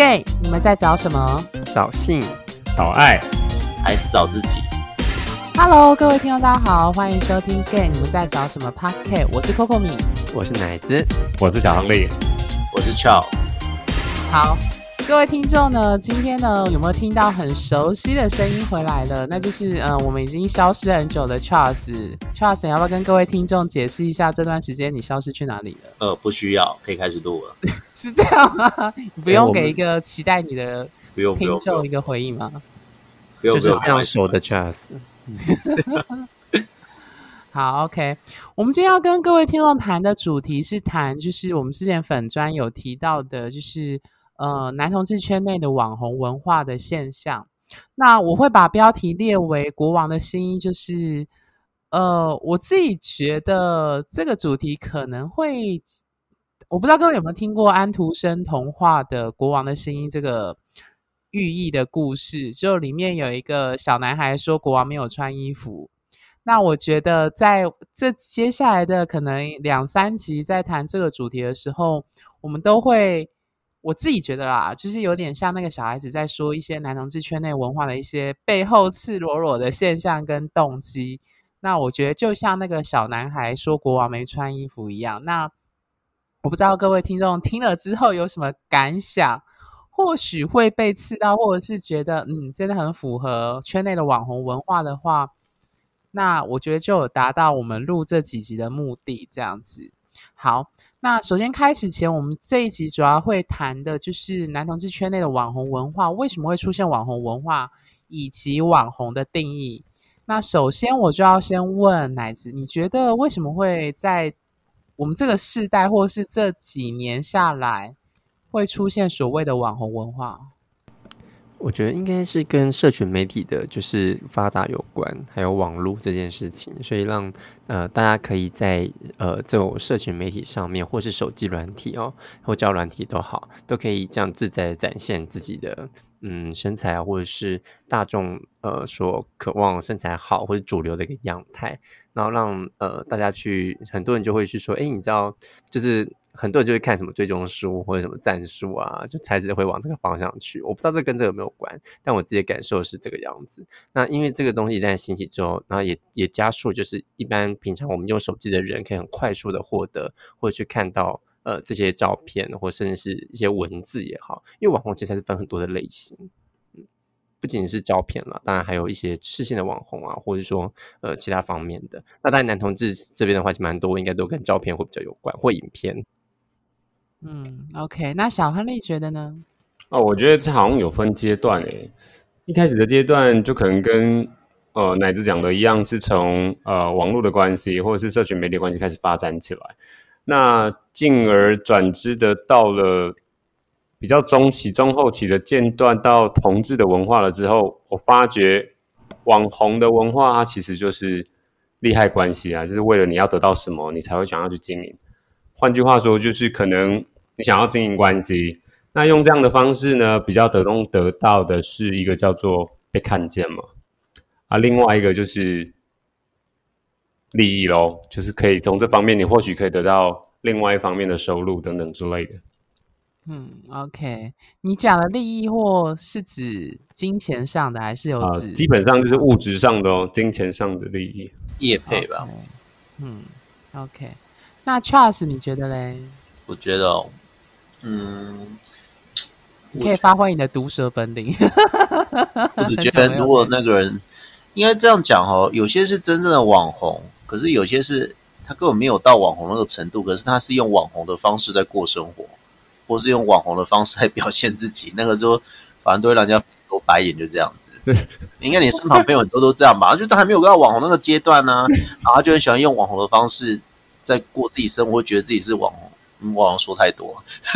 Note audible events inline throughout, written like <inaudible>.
Gay，你们在找什么？找性、找爱，还是找自己？Hello，各位听众，大家好，欢迎收听 Gay，你们在找什么？Podcast，我是 Coco 米，我是奶子，我是小亨利，我是 Charles。好。各位听众呢，今天呢有没有听到很熟悉的声音回来了？那就是嗯，我们已经消失很久的 Charles。Charles，你要不要跟各位听众解释一下这段时间你消失去哪里了？呃，不需要，可以开始录了。<laughs> 是这样吗？<laughs> 你不用给一个期待你的听众一个回应吗？不用，不用，就是非常熟的 Charles。<laughs> 好，OK。我们今天要跟各位听众谈的主题是谈，就是我们之前粉专有提到的，就是。呃，男同志圈内的网红文化的现象，那我会把标题列为“国王的新衣”，就是呃，我自己觉得这个主题可能会，我不知道各位有没有听过安徒生童话的《国王的新衣》这个寓意的故事，就里面有一个小男孩说国王没有穿衣服，那我觉得在这接下来的可能两三集在谈这个主题的时候，我们都会。我自己觉得啦，就是有点像那个小孩子在说一些男同志圈内文化的一些背后赤裸裸的现象跟动机。那我觉得就像那个小男孩说国王没穿衣服一样。那我不知道各位听众听了之后有什么感想？或许会被刺到，或者是觉得嗯，真的很符合圈内的网红文化的话，那我觉得就有达到我们录这几集的目的。这样子，好。那首先开始前，我们这一集主要会谈的就是男同志圈内的网红文化，为什么会出现网红文化，以及网红的定义。那首先我就要先问奶子，你觉得为什么会在我们这个世代，或是这几年下来，会出现所谓的网红文化？我觉得应该是跟社群媒体的就是发达有关，还有网络这件事情，所以让呃大家可以在呃这种社群媒体上面，或是手机软体哦，或交软体都好，都可以这样自在展现自己的嗯身材，或者是大众呃所渴望身材好或者主流的一个样态，然后让呃大家去很多人就会去说，哎，你知道就是。很多人就会看什么追踪书或者什么赞数啊，就才子会往这个方向去。我不知道这跟这个有没有关，但我自己的感受是这个样子。那因为这个东西一旦兴起之后，然后也也加速，就是一般平常我们用手机的人可以很快速的获得或者去看到呃这些照片，或甚至是一些文字也好。因为网红其实还是分很多的类型，不仅是照片了，当然还有一些知识性的网红啊，或者说呃其他方面的。那当然男同志这边的话，其实蛮多应该都跟照片会比较有关，或影片。嗯，OK，那小亨利觉得呢？哦，我觉得这好像有分阶段诶。一开始的阶段就可能跟呃奶子讲的一样，是从呃网络的关系或者是社群媒体关系开始发展起来。那进而转之的到了比较中期、中后期的阶段，到同志的文化了之后，我发觉网红的文化它其实就是利害关系啊，就是为了你要得到什么，你才会想要去经营。换句话说，就是可能你想要经营关系，那用这样的方式呢，比较得中得到的是一个叫做被看见嘛，啊，另外一个就是利益咯，就是可以从这方面，你或许可以得到另外一方面的收入等等之类的。嗯，OK，你讲的利益或是指金钱上的，还是有指、呃？基本上就是物质上的哦，金钱上的利益，业配吧。Okay. 嗯，OK。那 Charles，你觉得嘞？我觉得、哦，嗯，你可以发挥你的毒舌本领。<laughs> 我只觉得，如果那个人应该这样讲哦，有些是真正的网红，可是有些是他根本没有到网红那个程度，可是他是用网红的方式在过生活，或是用网红的方式来表现自己，那个就反正都会让人家都白眼，就这样子。应该你身旁朋友很多都这样吧？就他还没有到网红那个阶段呢、啊，然后他就很喜欢用网红的方式。在过自己生活，觉得自己是网红，网红说太多。<laughs>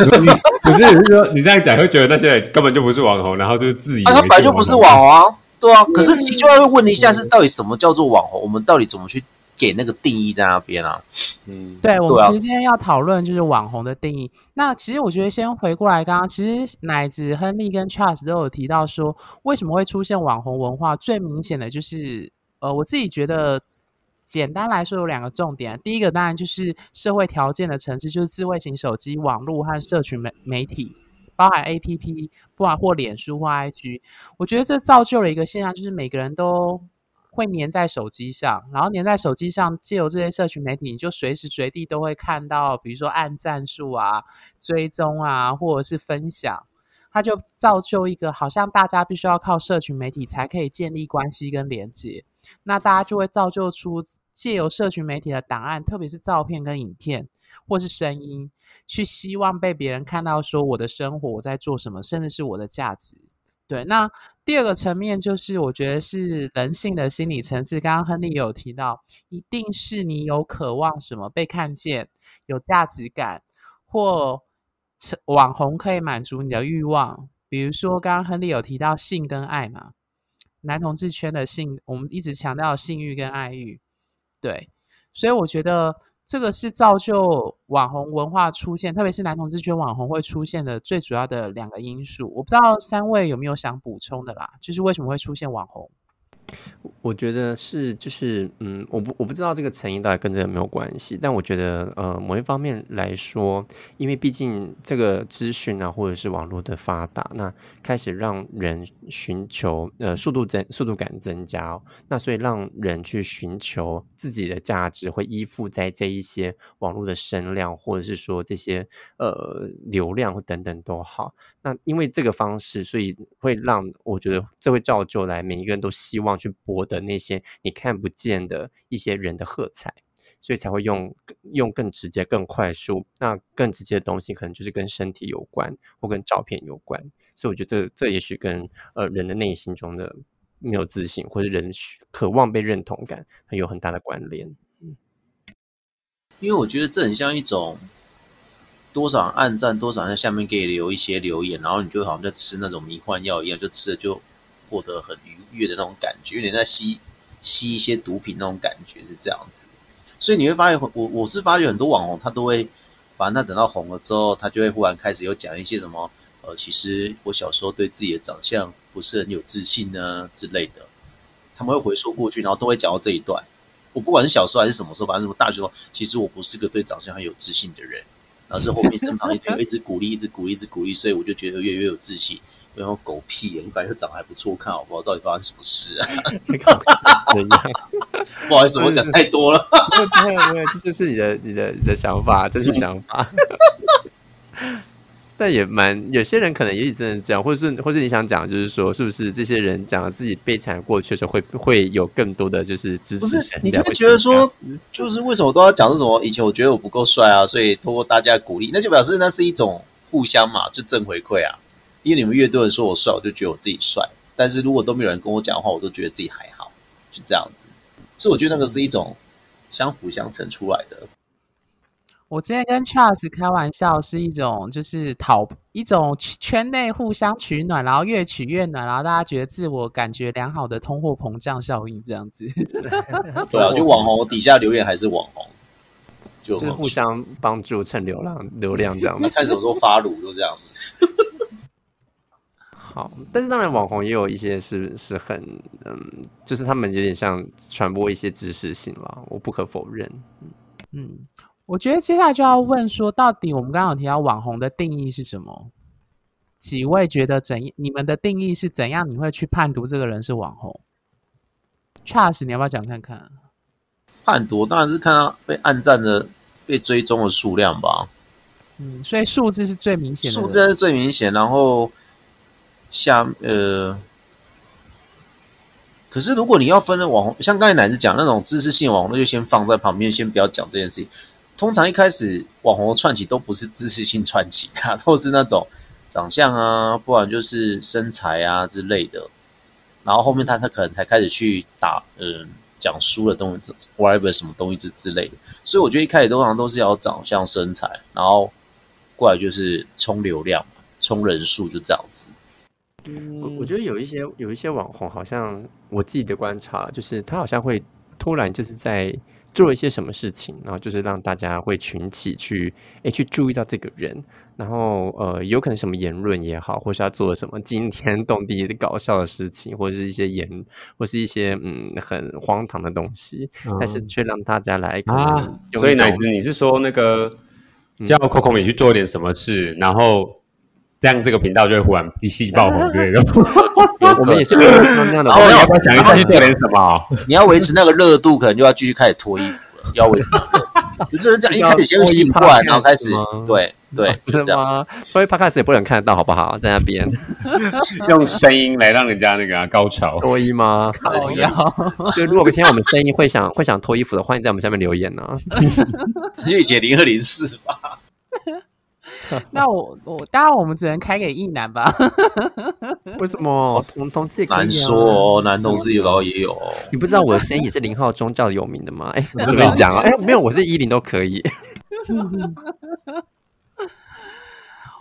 不是，是说你这样讲，会觉得那些人根本就不是网红，然后就是自己。啊，他本来就不是网红啊，对啊。可是你就要问一下，是到底什么叫做网红？我们到底怎么去给那个定义在那边啊？嗯，对，我们其实今天要讨论就是网红的定义。那其实我觉得先回过来，刚刚其实奶子、亨利跟 Charles 都有提到说，为什么会出现网红文化？最明显的就是，呃，我自己觉得。简单来说有两个重点，第一个当然就是社会条件的城市，就是智慧型手机、网络和社群媒媒体包含 APP，不管或脸书或 IG，我觉得这造就了一个现象，就是每个人都会黏在手机上，然后黏在手机上，借由这些社群媒体，你就随时随地都会看到，比如说按赞数啊、追踪啊，或者是分享，它就造就一个好像大家必须要靠社群媒体才可以建立关系跟连接，那大家就会造就出借由社群媒体的档案，特别是照片跟影片或是声音，去希望被别人看到，说我的生活我在做什么，甚至是我的价值。对，那第二个层面就是，我觉得是人性的心理层次。刚刚亨利有提到，一定是你有渴望什么被看见、有价值感，或网红可以满足你的欲望。比如说，刚刚亨利有提到性跟爱嘛，男同志圈的性，我们一直强调性欲跟爱欲。对，所以我觉得。这个是造就网红文化出现，特别是男同志圈网红会出现的最主要的两个因素。我不知道三位有没有想补充的啦，就是为什么会出现网红？我觉得是，就是，嗯，我不我不知道这个成因到底跟这个没有关系，但我觉得，呃，某一方面来说，因为毕竟这个资讯啊，或者是网络的发达，那开始让人寻求，呃，速度增速度感增加哦，那所以让人去寻求自己的价值，会依附在这一些网络的声量，或者是说这些呃流量或等等都好。那因为这个方式，所以会让我觉得这会造就来每一个人都希望去博得。那些你看不见的一些人的喝彩，所以才会用用更直接、更快速。那更直接的东西，可能就是跟身体有关，或跟照片有关。所以我觉得这这也许跟呃人的内心中的没有自信，或者人渴望被认同感，很有很大的关联。嗯，因为我觉得这很像一种多少人按赞，多少在下面给你留一些留言，然后你就好像在吃那种迷幻药一样，就吃了就。获得很愉悦的那种感觉，有点在吸吸一些毒品那种感觉是这样子，所以你会发现，我我是发觉很多网红他都会，反正他等到红了之后，他就会忽然开始有讲一些什么，呃，其实我小时候对自己的长相不是很有自信呢之类的，他们会回溯过去，然后都会讲到这一段。我不管是小时候还是什么时候，反正什么大学，其实我不是个对长相很有自信的人，然后是后面身旁一堆一直鼓励，一直鼓励，一直鼓励，所以我就觉得越越有自信。然后狗屁！你本来就长得还不错，看好不好？到底发生什么事啊？<laughs> 不好意思，我讲太多了。没有没有，这就是你的你的你的想法，这是想法。但也蛮有些人可能也许真的这样，或者是或是你想讲，就是说，是不是这些人讲了自己悲惨过去的时候，会会有更多的就是支持？你就会觉得说，就是为什么都要讲这什么？以前我觉得我不够帅啊，所以通过大家鼓励，那就表示那是一种互相嘛，就正回馈啊。因为你们越多人说我帅，我就觉得我自己帅。但是如果都没有人跟我讲的话，我都觉得自己还好，是这样子。所以我觉得那个是一种相辅相成出来的。我之前跟 Charles 开玩笑，是一种就是讨一种圈内互相取暖，然后越取越暖，然后大家觉得自我感觉良好的通货膨胀效应这样子。<laughs> 对啊，就网红底下留言还是网红，就，就互相帮助蹭流量流量这样 <laughs> 子。看什么时候发炉就这样子。<laughs> 好，但是当然，网红也有一些是是很嗯，就是他们有点像传播一些知识性了，我不可否认。嗯，我觉得接下来就要问说，到底我们刚刚有提到网红的定义是什么？几位觉得怎？你们的定义是怎样？你会去判读这个人是网红？Charles，你要不要讲看看？判读当然是看他被暗赞的、被追踪的数量吧。嗯，所以数字是最明显的，数字是最明显，然后。下呃，可是如果你要分的网红，像刚才奶子讲那种知识性网红，那就先放在旁边，先不要讲这件事情。通常一开始网红串起都不是知识性串起的，都是那种长相啊，不然就是身材啊之类的。然后后面他他可能才开始去打嗯讲书的东西，whatever 什么东西之之类的。所以我觉得一开始通常都是要长相、身材，然后过来就是冲流量、冲人数，就这样子。我我觉得有一些有一些网红，好像我自己的观察，就是他好像会突然就是在做一些什么事情，然后就是让大家会群起去诶去注意到这个人，然后呃有可能什么言论也好，或是他做了什么惊天动地的搞笑的事情，或者是一些言，或是一些嗯很荒唐的东西，嗯、但是却让大家来啊，所以乃子你是说那个叫 Coco 米去做一点什么事，然后。这样这个频道就会忽然一夕爆红之类的。<laughs> 我们也是那样的。然后你要不要讲一下去做点什么？你要维持那个热度，可能就要继续开始脱衣服了。要维持那个热度，就就是这样，一开始先醒过来，然后开始 <laughs> 对对，就这样。所以 Podcast 也不能看得到，好不好？在那边 <laughs> 用声音来让人家那个高潮脱衣吗？好呀。就如果听到我们声音会想会想脱衣服的，欢迎在我们下面留言呢。就写零二零四吧。<laughs> 那我我当然我们只能开给异男吧？<laughs> 为什么？同同志也可以、啊、难说哦，男同志有然后也有。你不知道我的声音也是零号宗教有名的吗？哎，我准备讲啊，哎，没有，我是一零都可以。<laughs>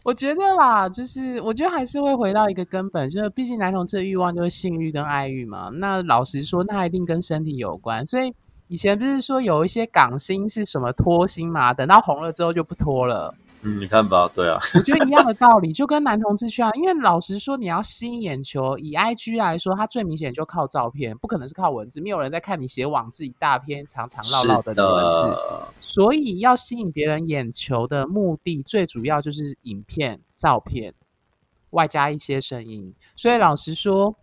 我觉得啦，就是我觉得还是会回到一个根本，就是毕竟男同志的欲望就是性欲跟爱欲嘛。那老实说，那一定跟身体有关。所以以前不是说有一些港星是什么脱星嘛？等到红了之后就不脱了。嗯，你看吧，对啊，我觉得一样的道理，就跟男同志去啊。因为老实说，你要吸引眼球，以 IG 来说，它最明显就靠照片，不可能是靠文字。没有人在看你写网字一大篇长长绕绕的的文字，的所以要吸引别人眼球的目的，最主要就是影片、照片，外加一些声音。所以老实说，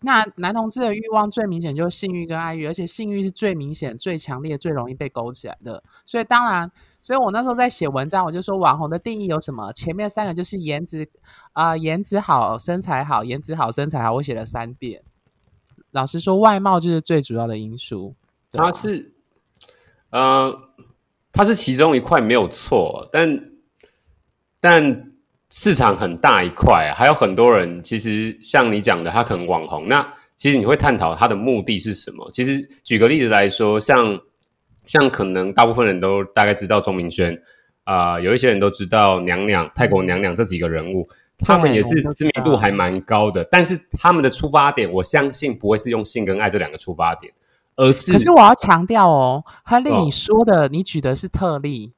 那男同志的欲望最明显就是性欲跟爱欲，而且性欲是最明显、最强烈、最容易被勾起来的。所以当然。所以我那时候在写文章，我就说网红的定义有什么？前面三个就是颜值啊、呃，颜值好，身材好，颜值好，身材好，我写了三遍。老实说，外貌就是最主要的因素。它是，呃，它是其中一块没有错，但但市场很大一块啊，还有很多人其实像你讲的，他可能网红，那其实你会探讨他的目的是什么？其实举个例子来说，像。像可能大部分人都大概知道钟明轩，啊、呃，有一些人都知道娘娘、泰国娘娘这几个人物，他们也是知名度还蛮高的。但是他们的出发点，我相信不会是用性跟爱这两个出发点，而是。可是我要强调哦，亨利，你说的，哦、你举的是特例。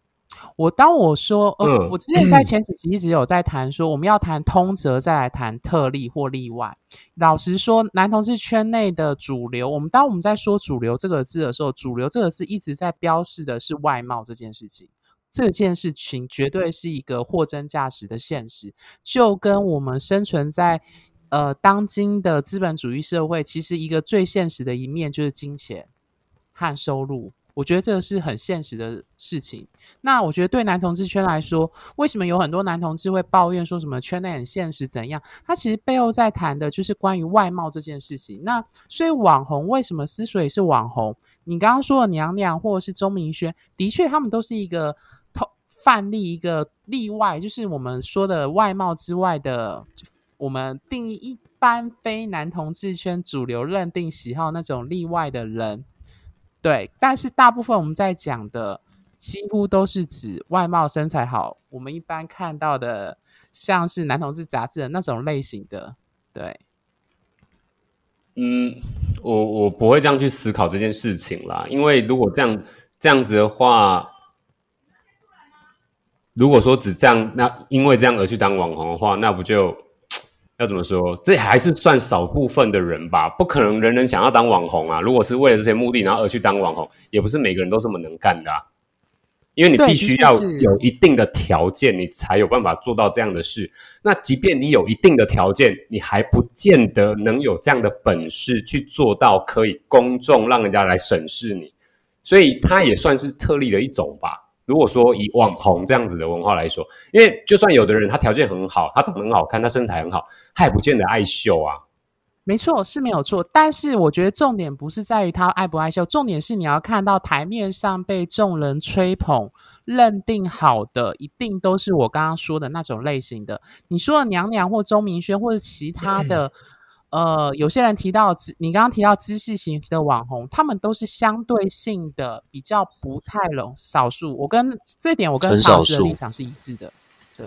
我当我说，呃，嗯、我之前在前几集一直有在谈说，我们要谈通则，再来谈特例或例外。老实说，男同志圈内的主流，我们当我们在说“主流”这个字的时候，“主流”这个字一直在标示的是外貌这件事情。这件事情绝对是一个货真价实的现实，就跟我们生存在呃当今的资本主义社会，其实一个最现实的一面就是金钱和收入。我觉得这个是很现实的事情。那我觉得对男同志圈来说，为什么有很多男同志会抱怨说什么圈内很现实怎样？他其实背后在谈的就是关于外貌这件事情。那所以网红为什么之所以是网红？你刚刚说的娘娘或者是钟明轩，的确他们都是一个范例，一个例外，就是我们说的外貌之外的，我们定义一般非男同志圈主流认定喜好那种例外的人。对，但是大部分我们在讲的几乎都是指外貌身材好，我们一般看到的像是男同志杂志的那种类型的。对，嗯，我我不会这样去思考这件事情啦，因为如果这样这样子的话，如果说只这样，那因为这样而去当网红的话，那不就？要怎么说？这还是算少部分的人吧，不可能人人想要当网红啊！如果是为了这些目的，然后而去当网红，也不是每个人都这么能干的啊。因为你必须要有一定的条件，你才有办法做到这样的事。那即便你有一定的条件，你还不见得能有这样的本事去做到可以公众让人家来审视你。所以它也算是特例的一种吧。如果说以网红这样子的文化来说，因为就算有的人他条件很好，他长得很好看，他身材很好，他也不见得爱秀啊。没错，是没有错。但是我觉得重点不是在于他爱不爱秀，重点是你要看到台面上被众人吹捧、认定好的，一定都是我刚刚说的那种类型的。你说的娘娘或钟明轩或者其他的。嗯呃，有些人提到知，你刚刚提到知识型的网红，他们都是相对性的比较不太容少数。我跟这点，我跟曹老师的立场是一致的。对，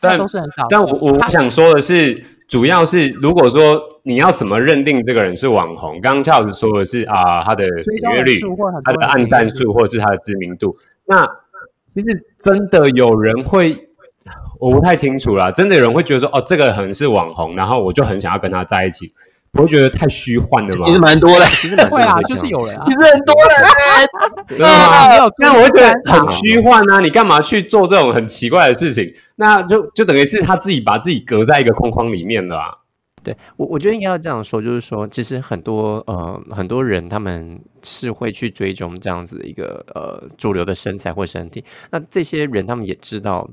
但都是很少。但我我想说的是，主要是如果说你要怎么认定这个人是网红，刚刚曹老师说的是啊、呃，他的点阅率、他的按赞数，或者是他的知名度。那其实真的有人会。我不太清楚啦，真的有人会觉得说，哦，这个可能是网红，然后我就很想要跟他在一起。不会觉得太虚幻了吗？其实蛮多的，其实蛮会啊，就是有人啊，其实很多人 <laughs> 对啊，那我会觉得很虚幻啊！你干嘛去做这种很奇怪的事情？那就就等于是他自己把自己隔在一个框框里面了啊。对我，我觉得应该要这样说，就是说，其实很多呃很多人他们是会去追踪这样子一个呃主流的身材或身体，那这些人他们也知道。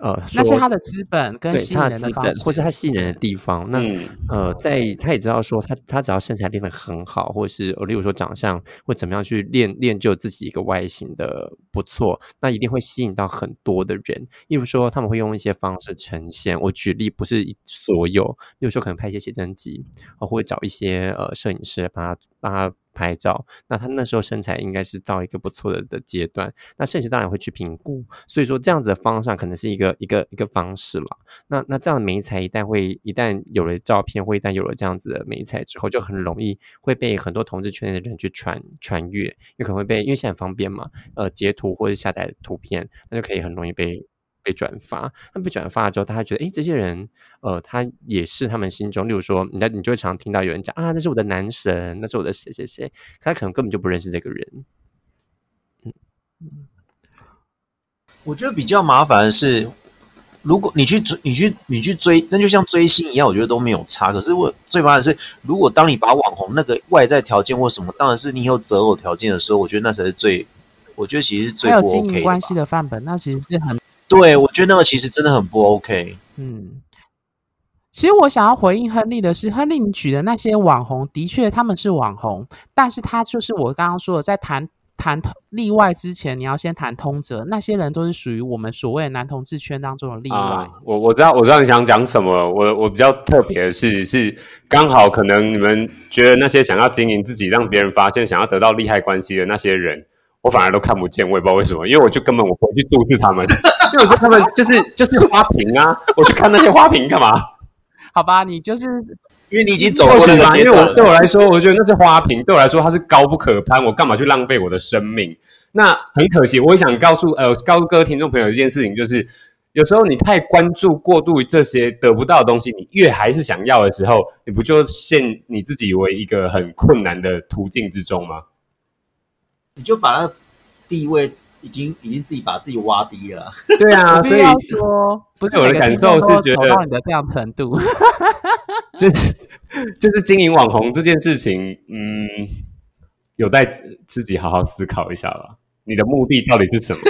呃，那是他的资本跟吸引人的方式，或是他吸引人的地方。那、嗯、呃，在他也知道说他，他他只要身材练得很好，或者是呃，例如说长相或怎么样去练练就自己一个外形的不错，那一定会吸引到很多的人。例如说，他们会用一些方式呈现。我举例，不是所有，例如说可能拍一些写真集，或会找一些呃摄影师来帮他帮他。拍照，那他那时候身材应该是到一个不错的的阶段，那摄影师当然会去评估，所以说这样子的方向可能是一个一个一个方式了。那那这样的媒材一旦会一旦有了照片，或一旦有了这样子的媒材之后，就很容易会被很多同志圈内的人去传传阅，有可能会被因为现在很方便嘛，呃，截图或者下载图片，那就可以很容易被。被转发，那被转发了之后，大家觉得，哎，这些人，呃，他也是他们心中，例如说，你你就会常听到有人讲啊，那是我的男神，那是我的谁谁谁，他可能根本就不认识这个人。嗯，我觉得比较麻烦的是，如果你去追，你去你去追，那就像追星一样，我觉得都没有差。可是我最麻烦的是，如果当你把网红那个外在条件或什么，当然是你有择偶条件的时候，我觉得那才是最，我觉得其实是最不 OK 的。还有经营关系的范本，那其实是很。对，我觉得那个其实真的很不 OK。嗯，其实我想要回应亨利的是，亨利你举的那些网红，的确他们是网红，但是他就是我刚刚说的，在谈谈例外之前，你要先谈通则，那些人都是属于我们所谓的男同志圈当中的例外。啊、我我知道，我知道你想讲什么。我我比较特别的是，是刚好可能你们觉得那些想要经营自己，让别人发现，想要得到利害关系的那些人。我反而都看不见，我也不知道为什么，因为我就根本我不会去注视他们，因为我说他们就是就是花瓶啊，我去看那些花瓶干嘛？好吧，你就是因为你已经走过那个阶段了。因为我对我来说，我觉得那是花瓶，对我来说它是高不可攀，我干嘛去浪费我的生命？那很可惜，我也想告诉呃，告诉各位听众朋友一件事情，就是有时候你太关注过度于这些得不到的东西，你越还是想要的时候，你不就陷你自己为一个很困难的途径之中吗？你就把那地位已经已经自己把自己挖低了。对啊，所以说不是我的感受是觉得到你的这样程度，<laughs> 就是就是经营网红这件事情，嗯，有待自己好好思考一下吧。你的目的到底是什么？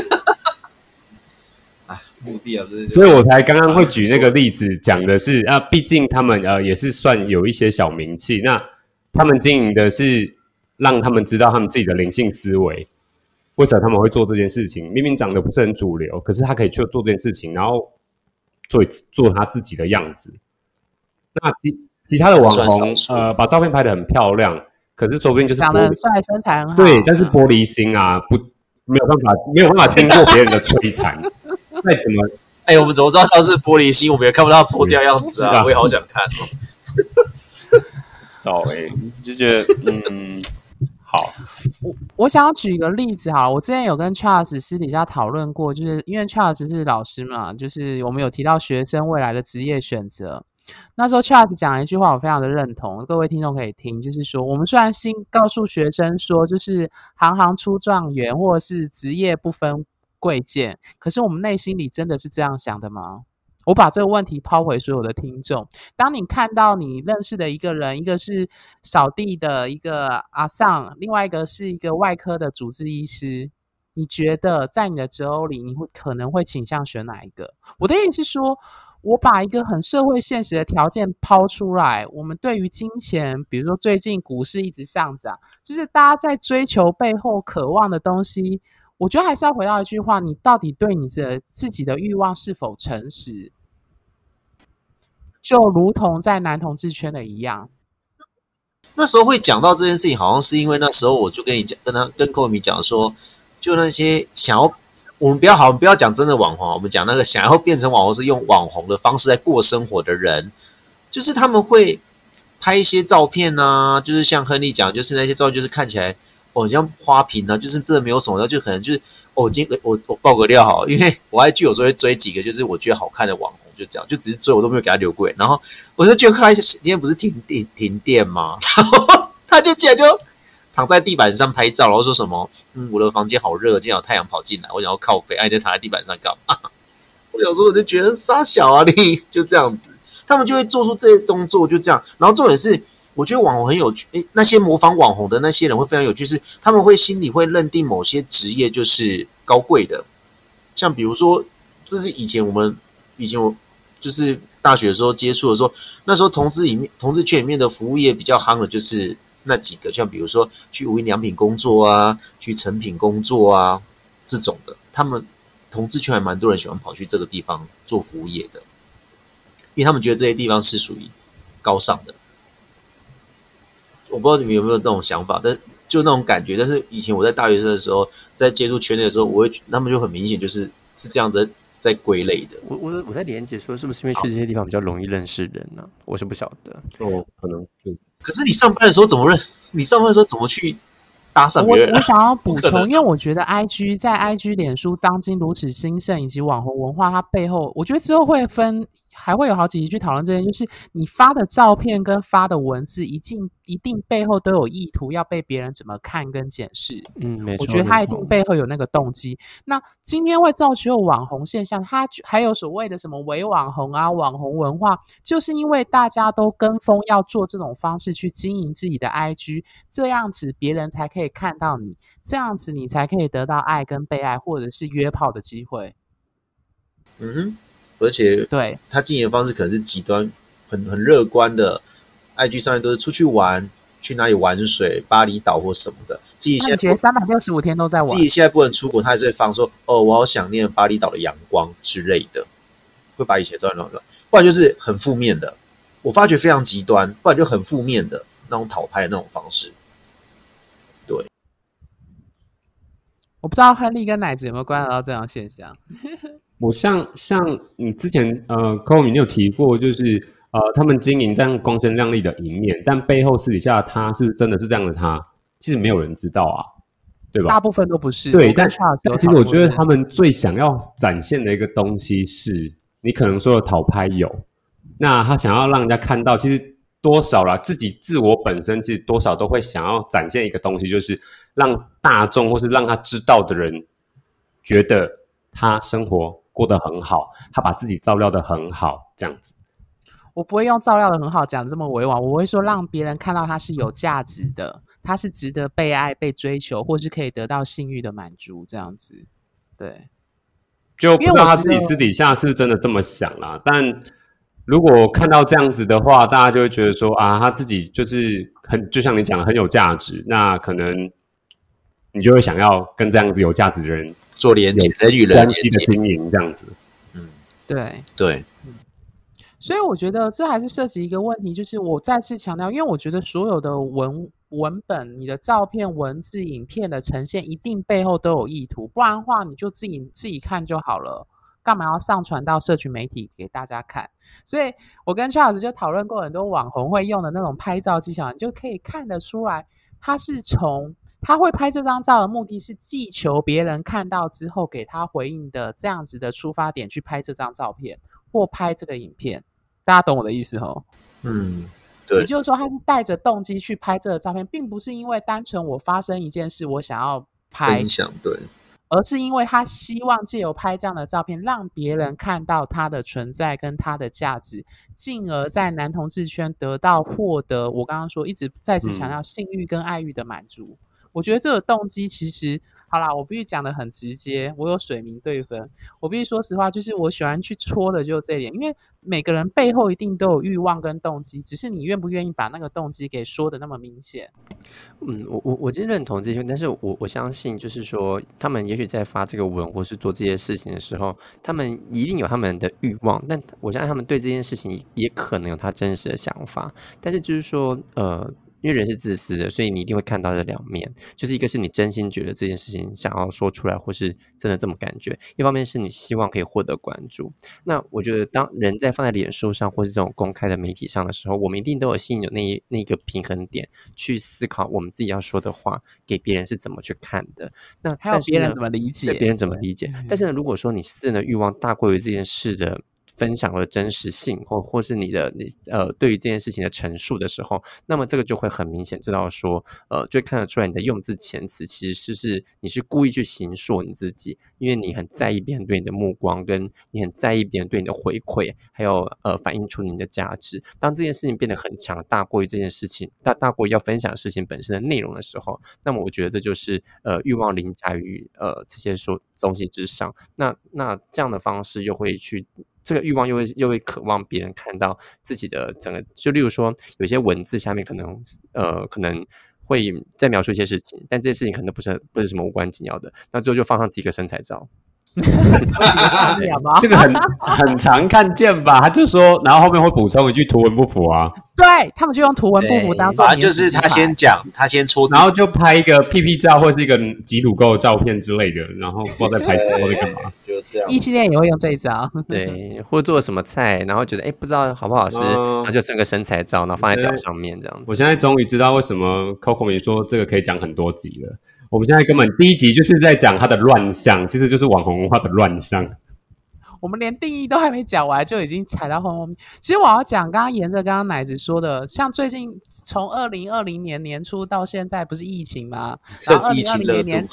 <laughs> 啊，目的啊，所以我才刚刚会举那个例子，讲的是啊，毕竟他们呃也是算有一些小名气，那他们经营的是。让他们知道他们自己的灵性思维，为什么他们会做这件事情？明明长得不是很主流，可是他可以去做这件事情，然后做做他自己的样子。那其其他的网红，呃，把照片拍得很漂亮，可是说不定就是长得很帅，身材很好，对，但是玻璃心啊，不没有办法，没有办法经过别人的摧残。<laughs> 再怎么，哎，我们怎么知道他是玻璃心？我们也看不到他破掉样子啊！我也好想看哦。<laughs> <laughs> 到哎，就觉得嗯。好，我我想要举一个例子哈，我之前有跟 Charles 私底下讨论过，就是因为 Charles 是老师嘛，就是我们有提到学生未来的职业选择。那时候 Charles 讲了一句话，我非常的认同，各位听众可以听，就是说，我们虽然新告诉学生说，就是行行出状元，或者是职业不分贵贱，可是我们内心里真的是这样想的吗？我把这个问题抛回所有的听众：当你看到你认识的一个人，一个是扫地的一个阿桑，另外一个是一个外科的主治医师，你觉得在你的择偶里，你会可能会倾向选哪一个？我的意思是说，我把一个很社会现实的条件抛出来，我们对于金钱，比如说最近股市一直上涨，就是大家在追求背后渴望的东西。我觉得还是要回到一句话：你到底对你的自己的欲望是否诚实？就如同在男同志圈的一样。那时候会讲到这件事情，好像是因为那时候我就跟你讲，跟他跟寇米讲说，就那些想要我们不要好，我们不要讲真的网红，我们讲那个想要变成网红是用网红的方式在过生活的人，就是他们会拍一些照片啊，就是像亨利讲，就是那些照片就是看起来。哦，像花瓶啊，就是真的没有什么，就可能就是哦，今天我我爆个料哈，因为我爱剧有时候会追几个，就是我觉得好看的网红就这样，就只是追，我都没有给他留过。然后我就就开始，今天不是停电停电吗？<laughs> 然后他就竟然就躺在地板上拍照，然后说什么：“嗯，我的房间好热，今天有太阳跑进来，我想要靠北，哎，就躺在地板上干嘛？” <laughs> 我有时候我就觉得傻小啊，你就这样子，他们就会做出这些动作，就这样。然后重点是。我觉得网红很有趣，诶，那些模仿网红的那些人会非常有趣，是他们会心里会认定某些职业就是高贵的，像比如说，这是以前我们以前我就是大学的时候接触的时候，那时候同志里面同志圈里面的服务业比较夯的，就是那几个，像比如说去无印良品工作啊，去成品工作啊这种的，他们同志圈还蛮多人喜欢跑去这个地方做服务业的，因为他们觉得这些地方是属于高尚的。我不知道你们有没有那种想法，但就那种感觉。但是以前我在大学生的时候，在接触圈内的时候，我会他们就很明显就是是这样的在归类的。我我我在连接说，是不是因为去这些地方比较容易认识人呢、啊？我是不晓得。哦，可能是。可是你上班的时候怎么认？你上班的时候怎么去搭讪别人、啊我？我想要补 <laughs> 充，因为我觉得 I G 在 I G 脸书当今如此兴盛，以及网红文化，它背后，我觉得之后会分。还会有好几集去讨论这件，就是你发的照片跟发的文字，一定一定背后都有意图，要被别人怎么看跟检视。嗯，没错。我觉得他一定背后有那个动机。那今天会造就网红现象，他还有所谓的什么伪网红啊、网红文化，就是因为大家都跟风要做这种方式去经营自己的 IG，这样子别人才可以看到你，这样子你才可以得到爱跟被爱，或者是约炮的机会。嗯哼。而且，对他经营的方式可能是极端，很很乐观的。IG 上面都是出去玩，去哪里玩水，巴厘岛或什么的。自己现在觉得三百六十五天都在玩。自己现在不能出国，他还是会放说：“哦，我好想念巴厘岛的阳光之类的。”会把以前照片弄出来，不然就是很负面的。我发觉非常极端，不然就很负面的那种讨拍的那种方式。对，我不知道亨利跟奶子有没有观察到这样的现象。<laughs> 我像像你之前呃，柯文敏有提过，就是呃，他们经营这样光鲜亮丽的一面，但背后私底下他是真的是这样的他，他其实没有人知道啊，对吧？大部分都不是。对，但但其实我觉得他们最想要展现的一个东西是，你可能说的讨拍有，那他想要让人家看到，其实多少啦，自己自我本身其实多少都会想要展现一个东西，就是让大众或是让他知道的人觉得他生活。过得很好，他把自己照料的很好，这样子。我不会用照料的很好讲这么委婉，我会说让别人看到他是有价值的，他是值得被爱、被追求，或是可以得到性欲的满足，这样子。对，就不知道他自己私底下是不是真的这么想啦。但如果看到这样子的话，大家就会觉得说啊，他自己就是很，就像你讲的很有价值，那可能你就会想要跟这样子有价值的人。做连接，人与人的经营这样子，嗯，对对，嗯，所以我觉得这还是涉及一个问题，就是我再次强调，因为我觉得所有的文文本、你的照片、文字、影片的呈现，一定背后都有意图，不然的话，你就自己自己看就好了，干嘛要上传到社群媒体给大家看？所以我跟 Charles 就讨论过很多网红会用的那种拍照技巧，你就可以看得出来，他是从。他会拍这张照的目的是祈求别人看到之后给他回应的这样子的出发点去拍这张照片或拍这个影片，大家懂我的意思吼？嗯，对。也就是说，他是带着动机去拍这个照片，并不是因为单纯我发生一件事我想要拍，对，而是因为他希望借由拍这样的照片，让别人看到他的存在跟他的价值，进而在男同志圈得到获得我刚刚说一直再次强调性欲跟爱欲的满足。嗯我觉得这个动机其实好啦，我必须讲得很直接，我有水明对分。我必须说实话，就是我喜欢去戳的就这一点，因为每个人背后一定都有欲望跟动机，只是你愿不愿意把那个动机给说得那么明显。嗯，我我我真认同这些，但是我我相信，就是说，他们也许在发这个文或是做这些事情的时候，他们一定有他们的欲望，但我相信他们对这件事情也可能有他真实的想法，但是就是说，呃。因为人是自私的，所以你一定会看到这两面。就是一个是你真心觉得这件事情想要说出来，或是真的这么感觉；一方面是你希望可以获得关注。那我觉得，当人在放在脸书上或是这种公开的媒体上的时候，我们一定都有心里有那一那个平衡点，去思考我们自己要说的话给别人是怎么去看的。那还有别人怎么理解？别人怎么理解？但是呢，如果说你私人的欲望大过于这件事的分享的真实性，或或是你的你呃对于这件事情的陈述的时候，那么这个就会很明显知道说，呃，就看得出来你的用字遣词其实就是你是故意去形塑你自己，因为你很在意别人对你的目光，跟你很在意别人对你的回馈，还有呃反映出你的价值。当这件事情变得很强大过于这件事情大大过于要分享事情本身的内容的时候，那么我觉得这就是呃欲望凌驾于呃这些说东西之上。那那这样的方式又会去。这个欲望又会又会渴望别人看到自己的整个，就例如说，有些文字下面可能呃可能会再描述一些事情，但这些事情可能不是不是什么无关紧要的，那最后就放上几个身材照。<laughs> 这个很很常看见吧？他就说，然后后面会补充一句图文不符啊。对，他们就用图文不符当做。反正就是他先讲，他先出，然后就拍一个屁屁照或是一个挤乳沟的照片之类的，然后不知道在拍什么，在干嘛。就这样。异性恋也会用这一招。对，或做什么菜，然后觉得哎不知道好不好吃，嗯、然后就剩个身材照，然后放在表上面这样子。我现在终于知道为什么 Coco 米说这个可以讲很多集了。我们现在根本第一集就是在讲它的乱象，其实就是网红文化的乱象。我们连定义都还没讲完，就已经踩到后面。其实我要讲，刚刚沿着刚刚奶子说的，像最近从二零二零年年初到现在，不是疫情吗？<laughs> 然后二零二零年年。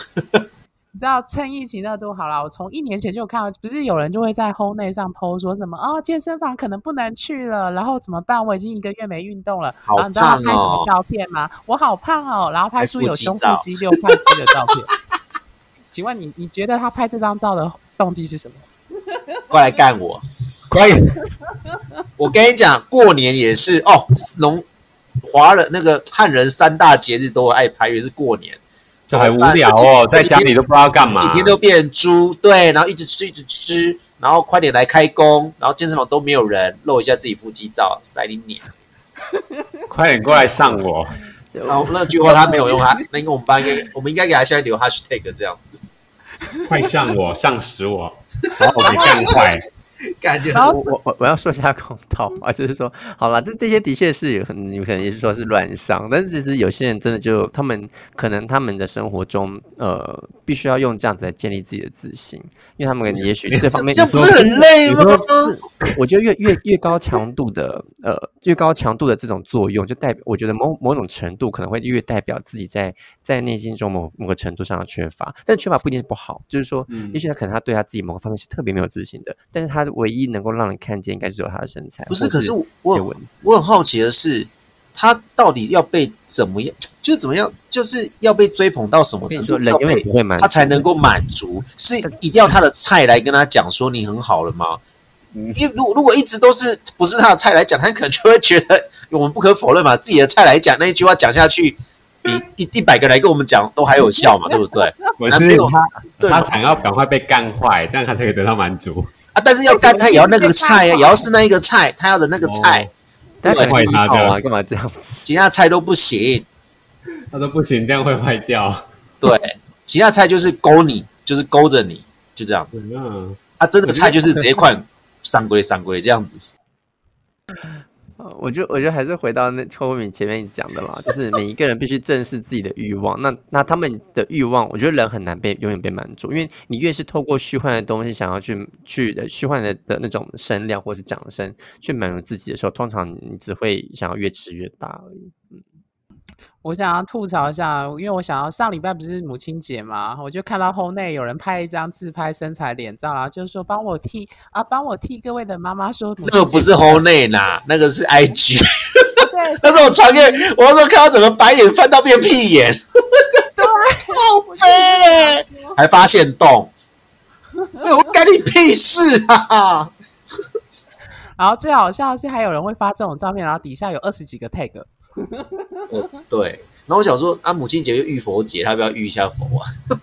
你知道趁疫情热度好了，我从一年前就看到，不是有人就会在 Hold 内上 PO 说什么哦，健身房可能不能去了，然后怎么办？我已经一个月没运动了。好哦。然后你知道他拍什么照片吗？我好胖哦，然后拍出有胸腹肌六 <laughs> 块肌的照片。请问你，你觉得他拍这张照的动机是什么？过来干我！<laughs> 可以。我跟你讲，过年也是哦，农华人那个汉人三大节日都爱拍，也是过年。很无聊哦，在家里都不知道干嘛，几天都变猪，对，然后一直吃一直吃，然后快点来开工，然后健身房都没有人，露一下自己腹肌照，塞你脸 <laughs> <laughs> 快点过来上我。然后那句话他没有用，他那个我们班应该，我们应该给他现在留 hashtag 这样子，快上我，上死我，然后我们更快。<laughs> 感觉我我我我要说一下公道话，<laughs> 就是说，好了，这这些的确是有很，你可能也是说是乱上，但是其实有些人真的就他们可能他们的生活中，呃，必须要用这样子来建立自己的自信，因为他们也许这方面这不是很累吗？<laughs> 我觉得越越越高强度的呃越高强度的这种作用，就代表我觉得某某种程度可能会越代表自己在在内心中某某个程度上的缺乏，但缺乏不一定是不好，就是说，也许他可能他对他自己某个方面是特别没有自信的，但是他。唯一能够让人看见，应该是有他的身材。不是，是可是我很我很好奇的是，他到底要被怎么样？<tsk> 就是怎么样？就是要被追捧到什么程度？人永远不会满，他才能够满足？是一定要他的菜来跟他讲说你很好了吗？嗯、因为如果如果一直都是不是他的菜来讲，他可能就会觉得我们不可否认嘛，自己的菜来讲那一句话讲下去，比一一百个来跟我们讲都还有效嘛，对不对？<laughs> 我是他，他想要赶快被干坏，这样他才可以得到满足。啊！但是要干他也要那个菜呀，也要是那一个菜，他要的那个菜。太坏他的，干嘛这样子？其他菜都不行。他说不行，这样会坏掉。对，其他菜就是勾你，就是勾着你，就这样子。嗯。啊，真的菜就是直接快上归上归这样子。我就，我觉得还是回到那后面前面讲的嘛，就是每一个人必须正视自己的欲望。那那他们的欲望，我觉得人很难被永远被满足，因为你越是透过虚幻的东西想要去去虚幻的的那种声量或是掌声去满足自己的时候，通常你只会想要越吃越大而已。嗯。我想要吐槽一下，因为我想要上礼拜不是母亲节嘛，我就看到后内有人拍一张自拍身材脸照，然后就是说帮我替啊，帮我替各位的妈妈说，那个不是后内呐，那个是 IG，对，<laughs> 那是我传给我那时候看到整个白眼翻到变屁眼，<laughs> 对，<laughs> 好飞嘞，还发现洞，我干你屁事啊！然后最好笑的是还有人会发这种照片，然后底下有二十几个 tag。<laughs> 呃、对，然后我想说，啊，母亲节就遇佛节，他要不要遇一下佛啊？<laughs>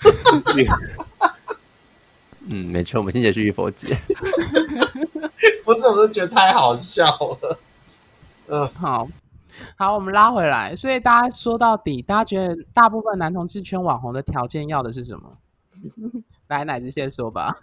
嗯，没错，母亲节是遇佛节。<laughs> 不是，我都觉得太好笑了。嗯、呃，好，好，我们拉回来。所以大家说到底，大家觉得大部分男同志圈网红的条件要的是什么？来，奶子先说吧。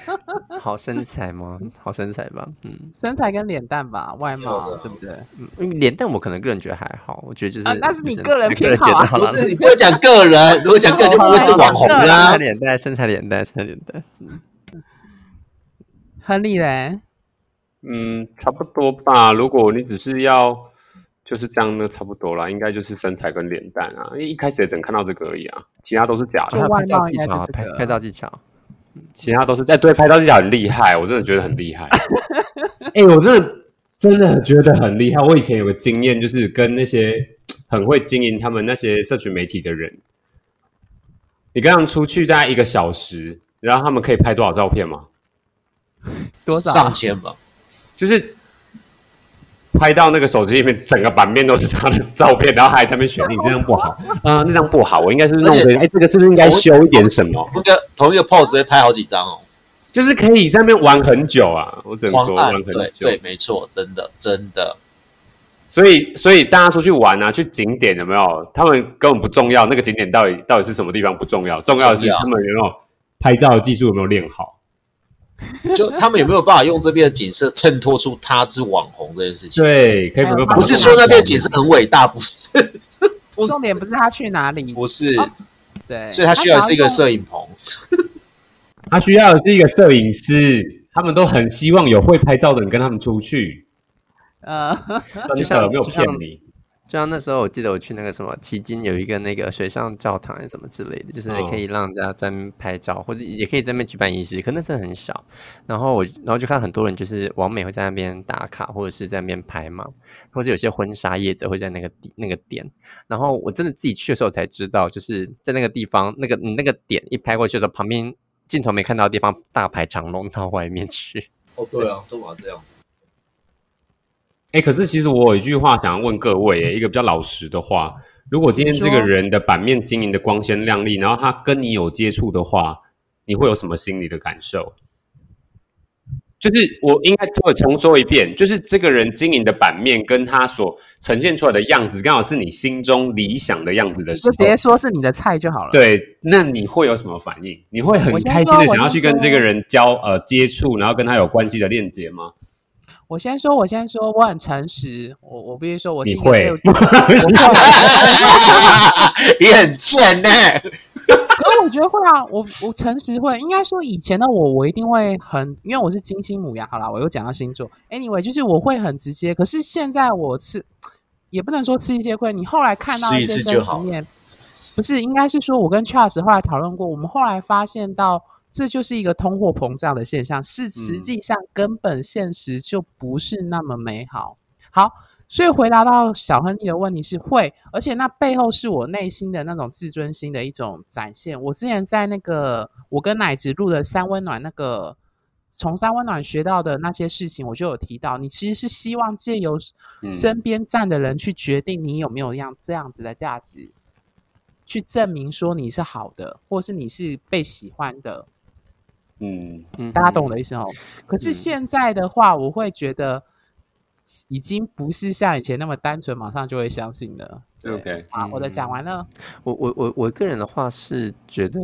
<laughs> 好身材吗？好身材吧。嗯，身材跟脸蛋吧，外貌对不对？嗯，脸蛋我可能个人觉得还好，我觉得就是。啊，那是你 <laughs> 个人偏好啊。不是，你不要讲个人，如果讲个人就不会是网红啊。脸蛋，身材脸蛋，身材脸蛋。亨利嘞？嗯，差不多吧。如果你只是要就是这样，呢差不多啦，应该就是身材跟脸蛋啊。因为一开始也只能看到这个而已啊，其他都是假的。拍照技巧，拍拍照技巧，其他都是在对拍照技巧很厉害，我真的觉得很厉害。<laughs> 哎、欸，我真的真的觉得很厉害。我以前有个经验，就是跟那些很会经营他们那些社群媒体的人，你跟他们出去大概一个小时，然后他们可以拍多少照片吗？多少？上千吧。就是拍到那个手机里面，整个版面都是他的照片，然后还在那边选，你这张不好 <laughs> 啊，那张不好，我应该是弄个，哎，这个是不是应该修一点什么？同一个同一个 pose 会拍好几张哦，就是可以在那边玩很久啊，我只能说玩很久，对，对，没错，真的真的。所以所以大家出去玩啊，去景点有没有？他们根本不重要，那个景点到底到底是什么地方不重要，重要的是他们有没有拍照的技术有没有练好。<laughs> 就他们有没有办法用这边的景色衬托出他是网红这件事情？对，可以不不是说那边的景色很伟大，不是。重点不是他去哪里，不是。哦、对，所以他需要的是一个摄影棚，他需要的是一个摄影师。他们都很希望有会拍照的人跟他们出去。呃，<laughs> 真的有没有骗你？就像那时候，我记得我去那个什么旗津有一个那个水上教堂，还是什么之类的，就是可以让人家在那边拍照，或者也可以在那边举办仪式，可那真的很小。然后我，然后就看很多人就是网美会在那边打卡，或者是在那边拍嘛，或者有些婚纱业者会在那个那个点。然后我真的自己去的时候才知道，就是在那个地方，那个你那个点一拍过去的时候，旁边镜头没看到的地方大排长龙到外面去。哦，对啊，都玩这样。哎，可是其实我有一句话想要问各位，一个比较老实的话：如果今天这个人的版面经营的光鲜亮丽，然后他跟你有接触的话，你会有什么心理的感受？就是我应该再重说一遍，就是这个人经营的版面跟他所呈现出来的样子，刚好是你心中理想的样子的时候，就直接说是你的菜就好了。对，那你会有什么反应？你会很开心的想要去跟这个人交呃接触，然后跟他有关系的链接吗？我先说，我先说，我很诚实。我我必须说，我是一个你会 <laughs> <laughs> 你很贱呢。<laughs> 可是我觉得会啊，我我诚实会。应该说以前的我，我一定会很，因为我是金星母羊。好啦，我又讲到星座。Anyway，就是我会很直接。可是现在我吃，也不能说吃一些亏。你后来看到一些真实面，不是，应该是说我跟 Charles 后来讨论过，我们后来发现到。这就是一个通货膨胀的现象，是实际上根本现实就不是那么美好。好，所以回答到小亨利的问题是会，而且那背后是我内心的那种自尊心的一种展现。我之前在那个我跟奶子录的三温暖那个从三温暖学到的那些事情，我就有提到，你其实是希望借由身边站的人去决定你有没有样这样子的价值，去证明说你是好的，或是你是被喜欢的。嗯，大家懂我的意思哦。可是现在的话，我会觉得已经不是像以前那么单纯，马上就会相信了。OK，好，我的讲完了。我我我我个人的话是觉得，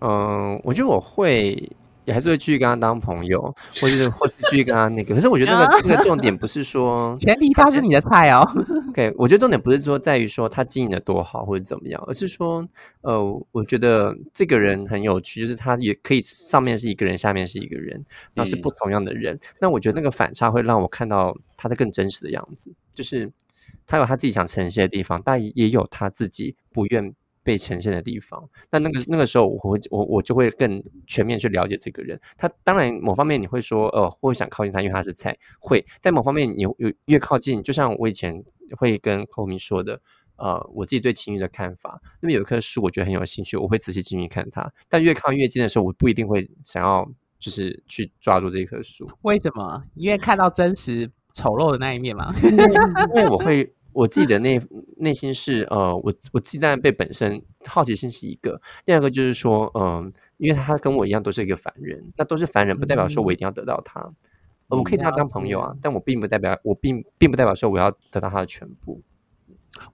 嗯，我觉得我会。也还是会继续跟他当朋友，<laughs> 或者是或是继续跟他那个。可是我觉得那个 <laughs> 那个重点不是说前提他是你的菜哦。<laughs> OK，我觉得重点不是说在于说他经营的多好或者怎么样，而是说呃，我觉得这个人很有趣，就是他也可以上面是一个人，下面是一个人，那是不同样的人。那、嗯、我觉得那个反差会让我看到他的更真实的样子，就是他有他自己想呈现的地方，但也有他自己不愿。被呈现的地方，那那个那个时候，我会我我就会更全面去了解这个人。他当然某方面你会说，呃，会想靠近他，因为他是菜，会。但某方面你有越靠近，就像我以前会跟寇明说的，呃，我自己对情欲的看法。那么有一棵树，我觉得很有兴趣，我会仔细进去看它。但越靠越近的时候，我不一定会想要就是去抓住这棵树。为什么？因为看到真实丑陋的那一面嘛。<laughs> 因为我会。我自己的内内心是呃，我我自己当然被本身好奇心是一个，第二个就是说，嗯、呃，因为他跟我一样都是一个凡人，那都是凡人，不代表说我一定要得到他，嗯、我可以跟他当朋友啊，但我并不代表我并并不代表说我要得到他的全部。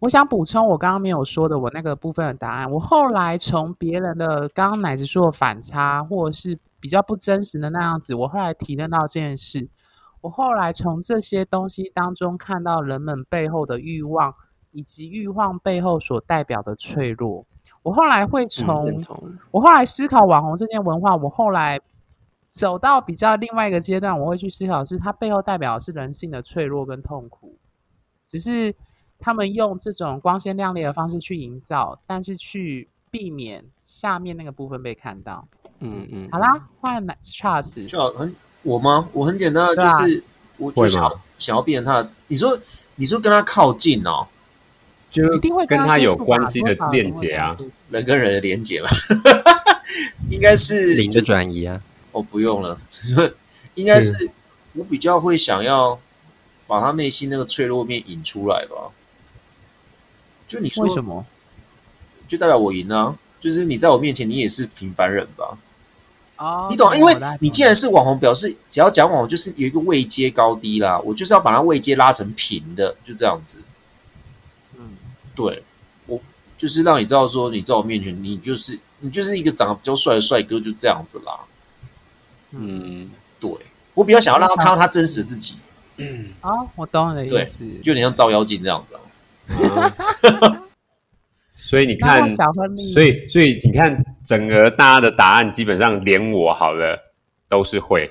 我想补充我刚刚没有说的我那个部分的答案，我后来从别人的刚刚乃至说的反差或者是比较不真实的那样子，我后来体验到这件事。我后来从这些东西当中看到人们背后的欲望，以及欲望背后所代表的脆弱。我后来会从，我后来思考网红这件文化，我后来走到比较另外一个阶段，我会去思考是它背后代表的是人性的脆弱跟痛苦，只是他们用这种光鲜亮丽的方式去营造，但是去避免下面那个部分被看到。嗯嗯，好啦，换 Max Charles 就很我吗？我很简单，就是、啊、我就想要想要变成他。你说你说跟他靠近哦，就一定会跟他有关系的链接啊，人跟人的连接吧，<laughs> 应该是零的转移啊。哦，不用了，<laughs> 应该是我比较会想要把他内心那个脆弱面引出来吧。就你说为什么？就代表我赢啊？就是你在我面前，你也是平凡人吧？哦，你懂啊？因为你既然是网红，表示只要讲网红，就是有一个位阶高低啦。我就是要把它位阶拉成平的，就这样子。嗯，对，我就是让你知道说，你在我面前，你就是你就是一个长得比较帅的帅哥，就这样子啦。嗯，对，我比较想要让他看到他真实的自己。嗯，啊，我懂你的意思，就有点像照妖镜这样子。<laughs> 所以你看，所以所以你看，整个大家的答案基本上连我好了都是会。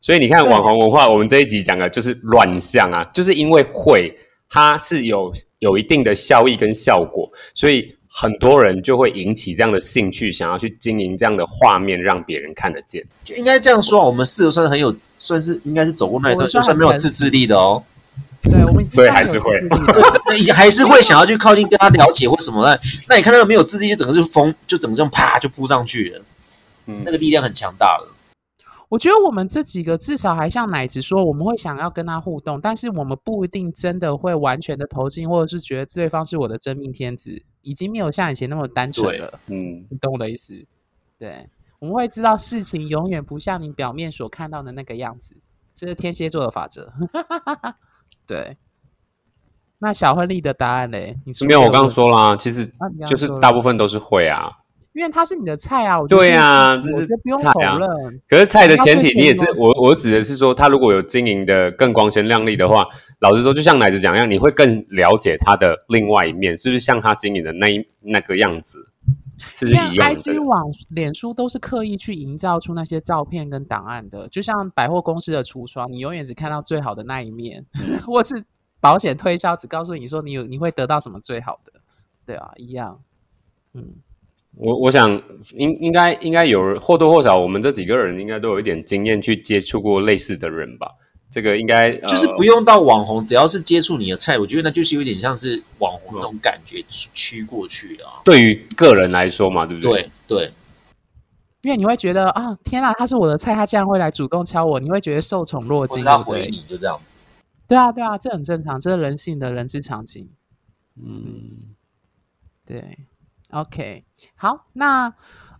所以你看网红文化，我们这一集讲的就是乱象啊，就是因为会，它是有有一定的效益跟效果，所以。很多人就会引起这样的兴趣，想要去经营这样的画面，让别人看得见。就应该这样说，我们四个算是很有，算是应该是走过那一段，就算没有自制力的哦。对，我们所以还是会，对，<laughs> 还是会想要去靠近跟他了解或什么的。那你看那个没有自信，就整个就疯，就整个这样啪就扑上去了。嗯，那个力量很强大的。我觉得我们这几个至少还像奶子说，我们会想要跟他互动，但是我们不一定真的会完全的投进，或者是觉得对方是我的真命天子，已经没有像以前那么单纯了。嗯，你懂我的意思？对，我们会知道事情永远不像你表面所看到的那个样子，这是天蝎座的法则。<laughs> 对，那小亨利的答案嘞？你没有，我刚刚说啦，其实就是大部分都是会啊。因为他是你的菜啊，我对啊，这是不用否认。可是菜的前提，你也是我，我指的是说，他如果有经营的更光鲜亮丽的话，老实说，就像奶子讲一样，你会更了解他的另外一面，是不是像他经营的那一那个样子，是不是一样的？IG 网、脸书都是刻意去营造出那些照片跟档案的，就像百货公司的橱窗，你永远只看到最好的那一面，<laughs> 或是保险推销只告诉你说你有你会得到什么最好的，对啊，一样，嗯。我我想应应该应该有或多或少，我们这几个人应该都有一点经验去接触过类似的人吧。这个应该就是不用到网红，只要是接触你的菜，我觉得那就是有点像是网红那种感觉驱过去的。啊对于个人来说嘛，对不对？对对，因为你会觉得啊，天啊，他是我的菜，他竟然会来主动敲我，你会觉得受宠若惊。他回你就这样子。对啊对啊，这很正常，这是人性的人之常情。嗯，对。OK，好，那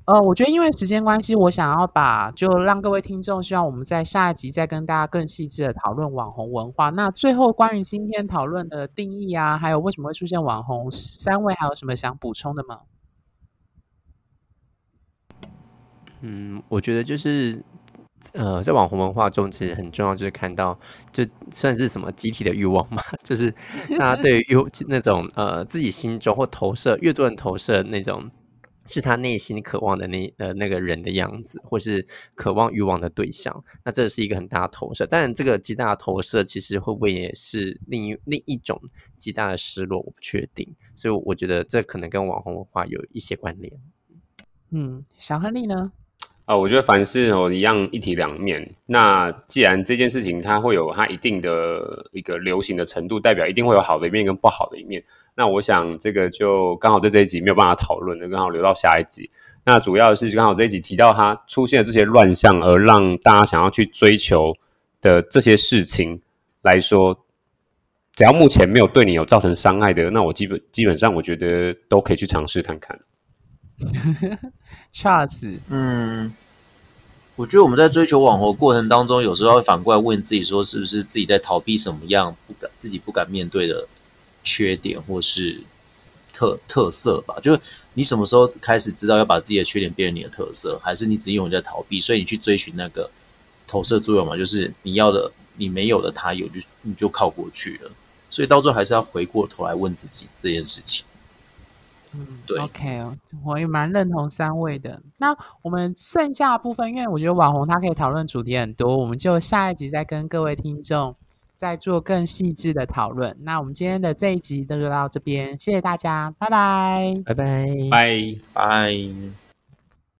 呃，我觉得因为时间关系，我想要把就让各位听众，希望我们在下一集再跟大家更细致的讨论网红文化。那最后关于今天讨论的定义啊，还有为什么会出现网红，三位还有什么想补充的吗？嗯，我觉得就是。呃，在网红文化中，其实很重要，就是看到，就算是什么集体的欲望嘛，<laughs> 就是大家对于有那种呃自己心中或投射，越多人投射那种是他内心渴望的那呃那个人的样子，或是渴望欲望的对象，那这是一个很大的投射。但这个极大的投射，其实会不会也是另一另一种极大的失落？我不确定，所以我觉得这可能跟网红文化有一些关联。嗯，小亨利呢？啊、呃，我觉得凡事哦一样一体两面。那既然这件事情它会有它一定的一个流行的程度，代表一定会有好的一面跟不好的一面。那我想这个就刚好在这一集没有办法讨论就，刚好留到下一集。那主要是刚好这一集提到它出现的这些乱象，而让大家想要去追求的这些事情来说，只要目前没有对你有造成伤害的，那我基本基本上我觉得都可以去尝试看看。<laughs> Charles，嗯，我觉得我们在追求网红过程当中，有时候会反过来问自己，说是不是自己在逃避什么样不敢自己不敢面对的缺点或是特特色吧？就是你什么时候开始知道要把自己的缺点变成你的特色，还是你只因为在逃避，所以你去追寻那个投射作用嘛？就是你要的你没有的，他有，就你就靠过去了。所以到最后还是要回过头来问自己这件事情。嗯，对，OK，我也蛮认同三位的。那我们剩下的部分，因为我觉得网红他可以讨论主题很多，我们就下一集再跟各位听众再做更细致的讨论。那我们今天的这一集就到这边，谢谢大家，拜拜，拜拜，拜。拜。